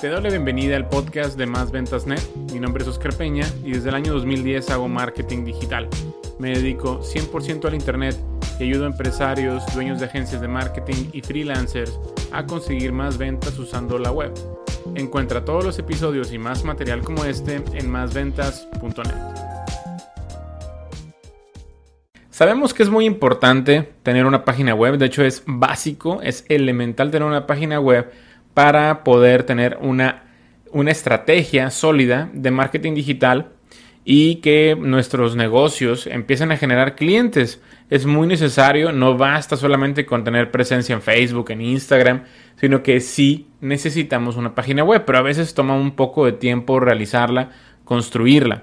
Te doy la bienvenida al podcast de Más Ventas Net. Mi nombre es Oscar Peña y desde el año 2010 hago marketing digital. Me dedico 100% al Internet y ayudo a empresarios, dueños de agencias de marketing y freelancers a conseguir más ventas usando la web. Encuentra todos los episodios y más material como este en másventas.net. Sabemos que es muy importante tener una página web, de hecho es básico, es elemental tener una página web para poder tener una, una estrategia sólida de marketing digital y que nuestros negocios empiecen a generar clientes. Es muy necesario, no basta solamente con tener presencia en Facebook, en Instagram, sino que sí necesitamos una página web, pero a veces toma un poco de tiempo realizarla, construirla.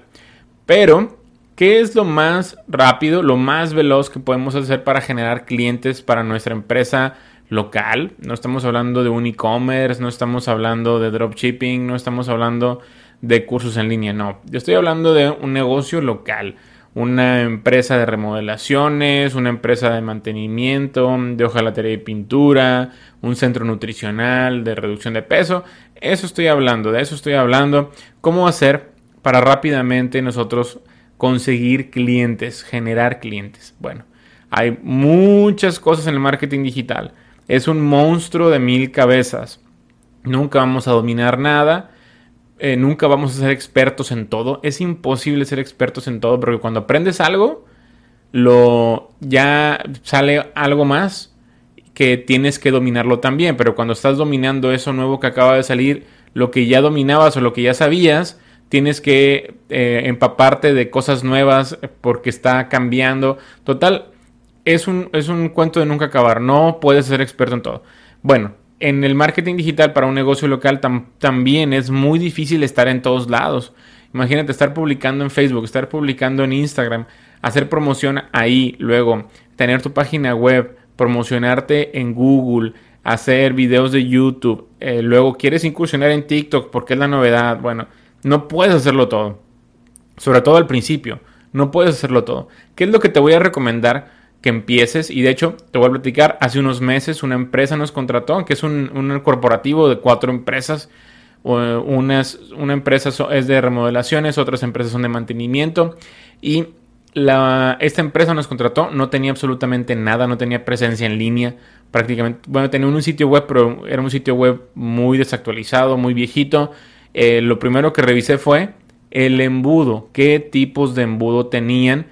Pero, ¿qué es lo más rápido, lo más veloz que podemos hacer para generar clientes para nuestra empresa? local, no estamos hablando de un e-commerce, no estamos hablando de dropshipping, no estamos hablando de cursos en línea, no, yo estoy hablando de un negocio local, una empresa de remodelaciones, una empresa de mantenimiento, de hojalatería y pintura, un centro nutricional de reducción de peso, eso estoy hablando, de eso estoy hablando, cómo hacer para rápidamente nosotros conseguir clientes, generar clientes. Bueno, hay muchas cosas en el marketing digital es un monstruo de mil cabezas. Nunca vamos a dominar nada. Eh, nunca vamos a ser expertos en todo. Es imposible ser expertos en todo porque cuando aprendes algo, lo ya sale algo más que tienes que dominarlo también. Pero cuando estás dominando eso nuevo que acaba de salir, lo que ya dominabas o lo que ya sabías, tienes que eh, empaparte de cosas nuevas porque está cambiando. Total, es un, es un cuento de nunca acabar. No puedes ser experto en todo. Bueno, en el marketing digital para un negocio local también es muy difícil estar en todos lados. Imagínate estar publicando en Facebook, estar publicando en Instagram, hacer promoción ahí, luego tener tu página web, promocionarte en Google, hacer videos de YouTube, eh, luego quieres incursionar en TikTok porque es la novedad. Bueno, no puedes hacerlo todo. Sobre todo al principio, no puedes hacerlo todo. ¿Qué es lo que te voy a recomendar? que empieces. Y de hecho, te voy a platicar, hace unos meses una empresa nos contrató, que es un, corporativo de cuatro empresas. Unas, una empresa es de remodelaciones, otras empresas son de mantenimiento. Y esta empresa nos contrató, no tenía absolutamente nada, no tenía presencia en línea. Prácticamente, bueno, tenía un sitio web, pero era un sitio web muy desactualizado, muy viejito. Eh, lo primero que revisé fue el embudo, qué tipos de embudo tenían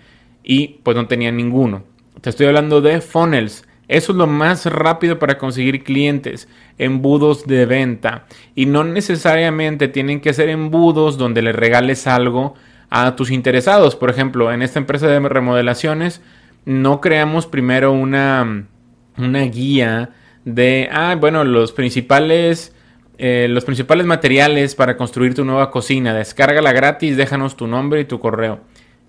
y pues no tenían ninguno. Te estoy hablando de funnels. Eso es lo más rápido para conseguir clientes, embudos de venta. Y no necesariamente tienen que ser embudos donde le regales algo a tus interesados. Por ejemplo, en esta empresa de remodelaciones, no creamos primero una, una guía de, ah, bueno, los principales, eh, los principales materiales para construir tu nueva cocina. Descárgala gratis, déjanos tu nombre y tu correo.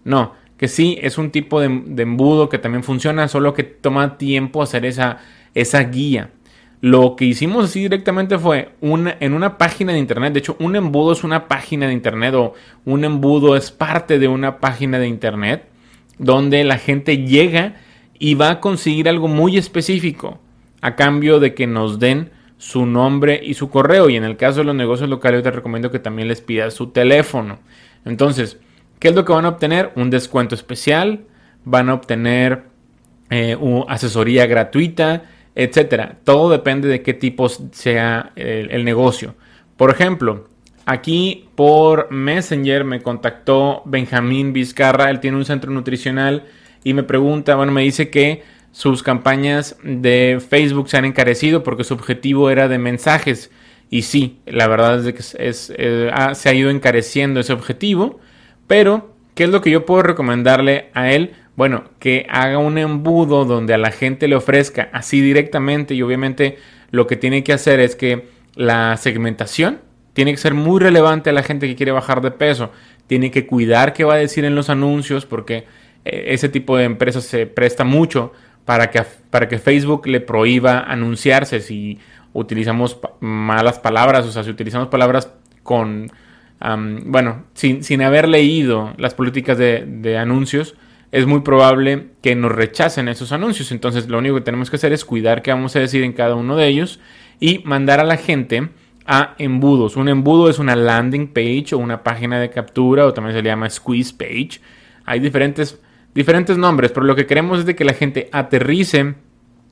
No, que sí es un tipo de, embudo que también funciona, solo que toma tiempo hacer esa, esa guía. Lo que hicimos así directamente fue una, en una página de internet. De hecho, un embudo es una página de internet o un embudo es parte de una página de internet donde la gente llega y va a conseguir algo muy específico a cambio de que nos den su nombre y su correo. Y en el caso de los negocios locales, te recomiendo que también les pidas su teléfono. Entonces, ¿Qué es lo que van a obtener? Un descuento especial, van a obtener eh, asesoría gratuita, etcétera. Todo depende de qué tipo sea el, negocio. Por ejemplo, aquí por Messenger me contactó Benjamín Vizcarra, él tiene un centro nutricional y me pregunta, bueno, me dice que sus campañas de Facebook se han encarecido porque su objetivo era de mensajes. Y sí, la verdad es que eh, se ha ido encareciendo ese objetivo. Pero, ¿qué es lo que yo puedo recomendarle a él? Bueno, que haga un embudo donde a la gente le ofrezca así directamente y obviamente lo que tiene que hacer es que la segmentación tiene que ser muy relevante a la gente que quiere bajar de peso. Tiene que cuidar qué va a decir en los anuncios porque eh, ese tipo de empresas se presta mucho para que, para que Facebook le prohíba anunciarse si utilizamos malas palabras, o sea, si utilizamos palabras con bueno, sin, haber leído las políticas de, anuncios, es muy probable que nos rechacen esos anuncios. Entonces lo único que tenemos que hacer es cuidar qué vamos a decir en cada uno de ellos y mandar a la gente a embudos. Un embudo es una landing page o una página de captura o también se le llama squeeze page. Hay diferentes, diferentes nombres, pero lo que queremos es de que la gente aterrice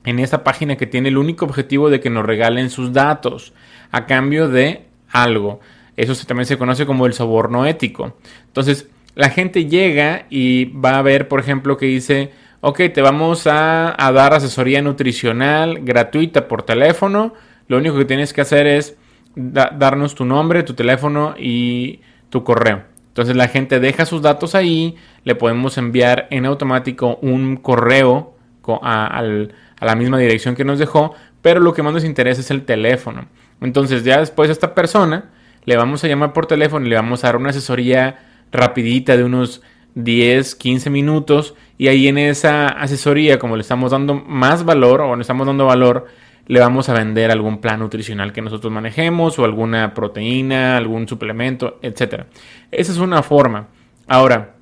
en esa página que tiene el único objetivo de que nos regalen sus datos a cambio de algo. Eso también se conoce como el soborno ético. Entonces, la gente llega y va a ver, por ejemplo, que dice, ok, te vamos a, dar asesoría nutricional gratuita por teléfono. Lo único que tienes que hacer es darnos tu nombre, tu teléfono y tu correo. Entonces la gente deja sus datos ahí, le podemos enviar en automático un correo a, la misma dirección que nos dejó, pero lo que más nos interesa es el teléfono. Entonces ya después a esta persona le vamos a llamar por teléfono y le vamos a dar una asesoría rapidita de unos 10, 15 minutos y ahí en esa asesoría, como le estamos dando más valor o le estamos dando valor, le vamos a vender algún plan nutricional que nosotros manejemos o alguna proteína, algún suplemento, etc. Esa es una forma. Ahora,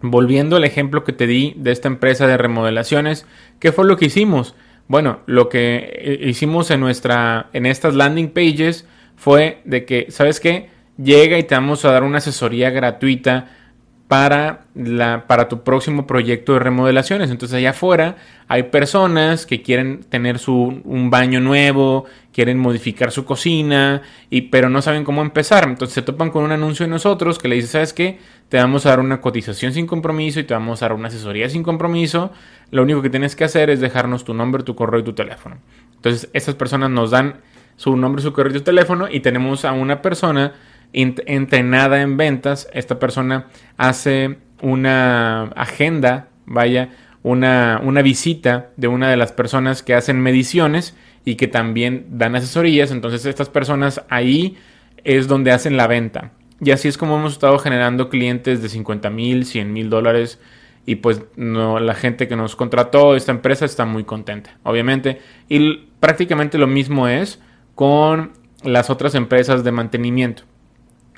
volviendo al ejemplo que te di de esta empresa de remodelaciones, ¿qué fue lo que hicimos? Bueno, lo que eh, hicimos en nuestra en estas landing pages fue de que, ¿sabes qué? Llega y te vamos a dar una asesoría gratuita para, la, para tu próximo proyecto de remodelaciones. Entonces allá afuera hay personas que quieren tener su, un baño nuevo, quieren modificar su cocina, y, pero no saben cómo empezar. Entonces se topan con un anuncio de nosotros que le dice, ¿sabes qué? Te vamos a dar una cotización sin compromiso y te vamos a dar una asesoría sin compromiso. Lo único que tienes que hacer es dejarnos tu nombre, tu correo y tu teléfono. Entonces estas personas nos dan su nombre, su correo y su teléfono y tenemos a una persona entrenada en ventas. Esta persona hace una agenda, vaya, una, una, visita de una de las personas que hacen mediciones y que también dan asesorías. Entonces estas personas ahí es donde hacen la venta. Y así es como hemos estado generando clientes de 50 mil, 100 mil dólares. Y pues la gente que nos contrató, esta empresa está muy contenta, obviamente. Y prácticamente lo mismo es con las otras empresas de mantenimiento.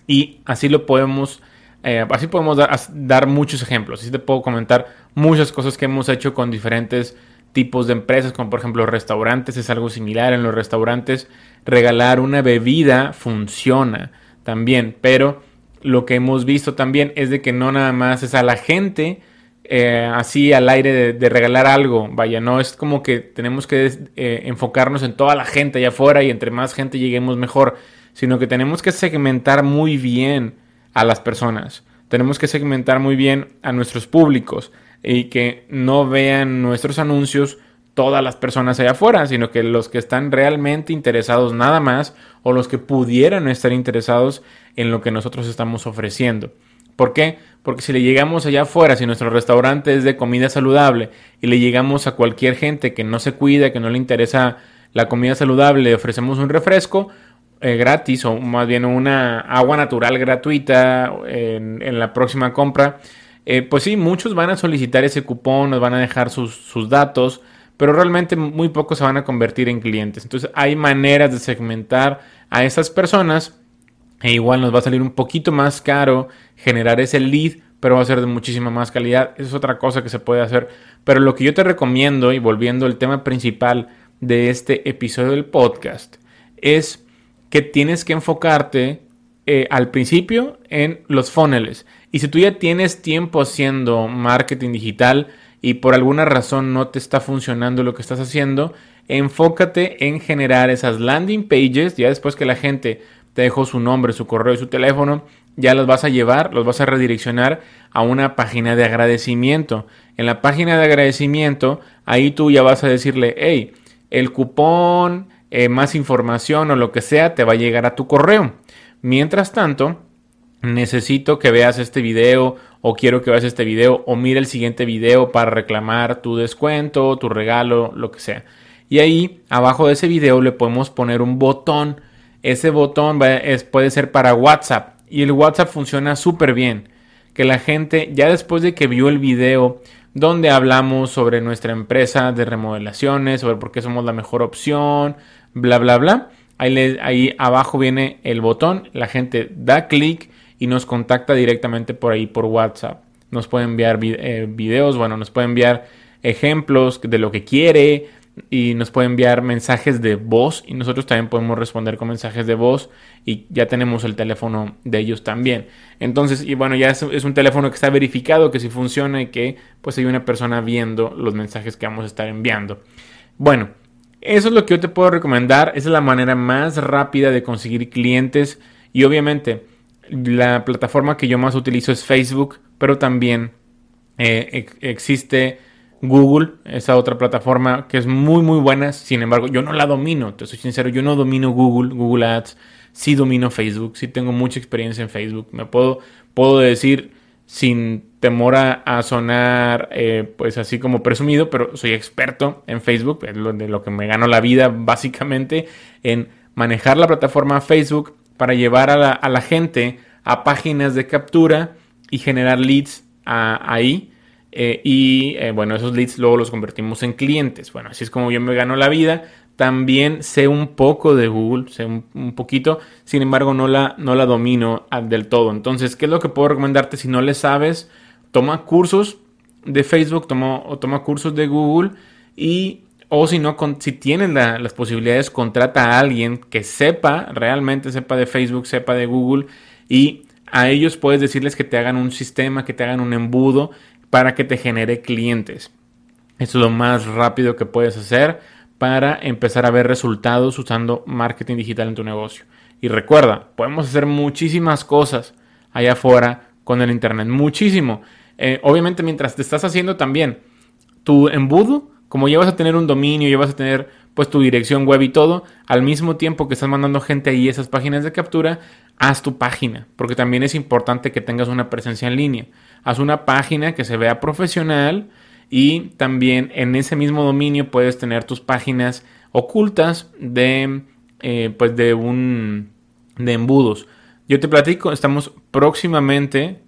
Y así lo podemos, eh, así podemos dar, muchos ejemplos. Así te puedo comentar muchas cosas que hemos hecho con diferentes tipos de empresas, como por ejemplo restaurantes, es algo similar. En los restaurantes, regalar una bebida funciona también, pero lo que hemos visto también es de que no nada más es a la gente eh, así al aire de, regalar algo. Vaya, no es como que tenemos que eh, enfocarnos en toda la gente allá afuera y entre más gente lleguemos mejor, sino que tenemos que segmentar muy bien a las personas. Tenemos que segmentar muy bien a nuestros públicos y que no vean nuestros anuncios todas las personas allá afuera, sino que los que están realmente interesados nada más o los que pudieran estar interesados en lo que nosotros estamos ofreciendo. ¿Por qué? Porque si le llegamos allá afuera, si nuestro restaurante es de comida saludable y le llegamos a cualquier gente que no se cuida, que no le interesa la comida saludable, le ofrecemos un refresco eh, gratis o más bien una agua natural gratuita en, la próxima compra, eh, pues sí, muchos van a solicitar ese cupón, nos van a dejar sus, sus datos, pero realmente muy pocos se van a convertir en clientes. Entonces hay maneras de segmentar a esas personas e igual nos va a salir un poquito más caro generar ese lead, pero va a ser de muchísima más calidad. Es otra cosa que se puede hacer. Pero lo que yo te recomiendo, y volviendo al tema principal de este episodio del podcast, es que tienes que enfocarte eh, al principio en los funnels. Y si tú ya tienes tiempo haciendo marketing digital y por alguna razón no te está funcionando lo que estás haciendo, enfócate en generar esas landing pages, ya después que la gente te dejó su nombre, su correo y su teléfono, ya los vas a llevar, los vas a redireccionar a una página de agradecimiento. En la página de agradecimiento, ahí tú ya vas a decirle, hey, el cupón, eh, más información o lo que sea, te va a llegar a tu correo. Mientras tanto, necesito que veas este video o quiero que veas este video o mire el siguiente video para reclamar tu descuento, tu regalo, lo que sea. Y ahí, abajo de ese video, le podemos poner un botón ese botón puede ser para WhatsApp y el WhatsApp funciona súper bien. Que la gente ya después de que vio el video donde hablamos sobre nuestra empresa de remodelaciones, sobre por qué somos la mejor opción, bla, bla, bla. Ahí, abajo viene el botón, la gente da clic y nos contacta directamente por ahí por WhatsApp. Nos puede enviar eh, videos, bueno, nos puede enviar ejemplos de lo que quiere, y nos puede enviar mensajes de voz y nosotros también podemos responder con mensajes de voz y ya tenemos el teléfono de ellos también. Entonces, y bueno, ya es, un teléfono que está verificado que si funciona y que pues hay una persona viendo los mensajes que vamos a estar enviando. Bueno, eso es lo que yo te puedo recomendar. Esa es la manera más rápida de conseguir clientes y obviamente la plataforma que yo más utilizo es Facebook, pero también eh, existe Google, esa otra plataforma que es muy muy buena, sin embargo yo no la domino, te soy sincero, yo no domino Google, Google Ads, sí domino Facebook, sí tengo mucha experiencia en Facebook, me puedo, puedo decir sin temor a, sonar eh, pues así como presumido, pero soy experto en Facebook, es lo, de lo que me gano la vida básicamente, en manejar la plataforma Facebook para llevar a la, gente a páginas de captura y generar leads ahí eh, y eh, bueno, esos leads luego los convertimos en clientes. Bueno, así es como yo me gano la vida. También sé un poco de Google, sé un, poquito, sin embargo no la, no la domino del todo. Entonces, ¿qué es lo que puedo recomendarte si no le sabes? Toma cursos de Facebook, toma, toma cursos de Google y o si no, si tienes las posibilidades, contrata a alguien que sepa, realmente sepa de Facebook, sepa de Google y a ellos puedes decirles que te hagan un sistema, que te hagan un embudo para que te genere clientes. Eso es lo más rápido que puedes hacer para empezar a ver resultados usando marketing digital en tu negocio. Y recuerda, podemos hacer muchísimas cosas allá afuera con el Internet. Muchísimo. Eh, obviamente mientras te estás haciendo también tu embudo, como ya vas a tener un dominio, ya vas a tener pues tu dirección web y todo, al mismo tiempo que estás mandando gente ahí esas páginas de captura, haz tu página, porque también es importante que tengas una presencia en línea. Haz una página que se vea profesional y también en ese mismo dominio puedes tener tus páginas ocultas de eh, pues de un de embudos. Yo te platico, estamos próximamente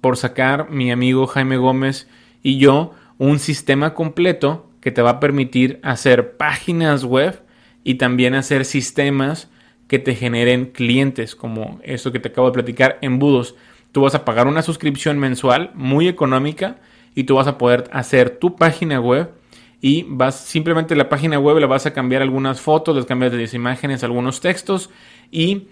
por sacar mi amigo Jaime Gómez y yo un sistema completo que te va a permitir hacer páginas web y también hacer sistemas que te generen clientes, como eso que te acabo de platicar, embudos. Tú vas a pagar una suscripción mensual muy económica y tú vas a poder hacer tu página web y vas simplemente la página web le vas a cambiar algunas fotos, les cambias de imágenes, algunos textos y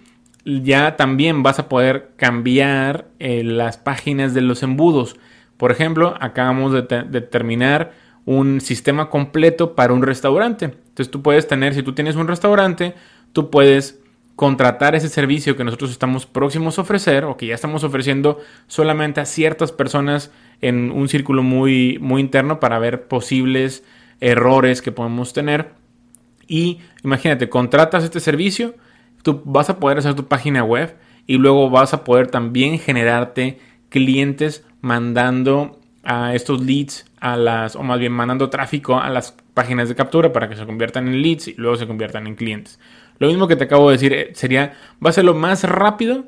ya también vas a poder cambiar eh, las páginas de los embudos. Por ejemplo, acabamos de, de terminar un sistema completo para un restaurante. Entonces tú puedes tener, si tú tienes un restaurante, tú puedes contratar ese servicio que nosotros estamos próximos a ofrecer o que ya estamos ofreciendo solamente a ciertas personas en un círculo muy, muy interno para ver posibles errores que podemos tener. Y imagínate, contratas este servicio, tú vas a poder hacer tu página web y luego vas a poder también generarte clientes mandando a estos leads a las, o más bien mandando tráfico a las páginas de captura para que se conviertan en leads y luego se conviertan en clientes. Lo mismo que te acabo de decir eh, sería, va a ser lo más rápido,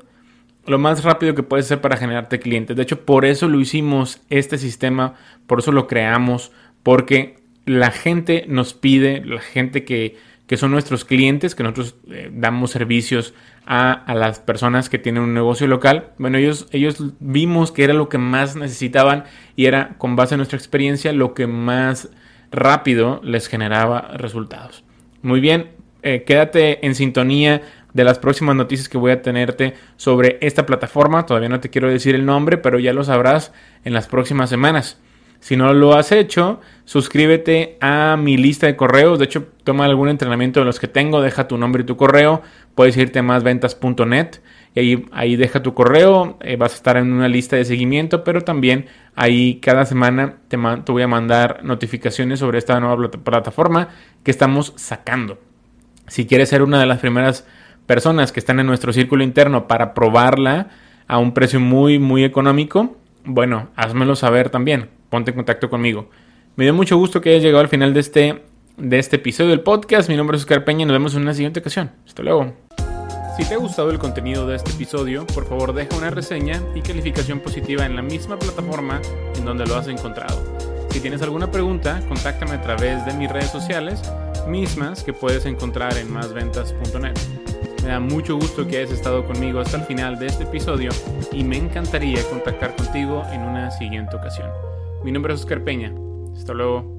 lo más rápido que puedes hacer para generarte clientes. De hecho, por eso lo hicimos este sistema, por eso lo creamos, porque la gente nos pide, la gente que que son nuestros clientes, que nosotros eh, damos servicios a, las personas que tienen un negocio local. Bueno, ellos, ellos vimos que era lo que más necesitaban y era, con base en nuestra experiencia, lo que más rápido les generaba resultados. Muy bien, eh, quédate en sintonía de las próximas noticias que voy a tenerte sobre esta plataforma. Todavía no te quiero decir el nombre, pero ya lo sabrás en las próximas semanas. Si no lo has hecho, suscríbete a mi lista de correos. De hecho, toma algún entrenamiento de los que tengo, deja tu nombre y tu correo. Puedes irte a másventas.net y ahí, deja tu correo. Eh, vas a estar en una lista de seguimiento, pero también ahí cada semana te, te voy a mandar notificaciones sobre esta nueva plataforma que estamos sacando. Si quieres ser una de las primeras personas que están en nuestro círculo interno para probarla a un precio muy, muy económico, bueno, házmelo saber también ponte en contacto conmigo. Me dio mucho gusto que hayas llegado al final de este, de este episodio del podcast. Mi nombre es Oscar Peña y nos vemos en una siguiente ocasión. Hasta luego. Si te ha gustado el contenido de este episodio, por favor deja una reseña y calificación positiva en la misma plataforma en donde lo has encontrado. Si tienes alguna pregunta, contáctame a través de mis redes sociales, mismas que puedes encontrar en másventas.net. Me da mucho gusto que hayas estado conmigo hasta el final de este episodio y me encantaría contactar contigo en una siguiente ocasión. Mi nombre es Oscar Peña. Hasta luego.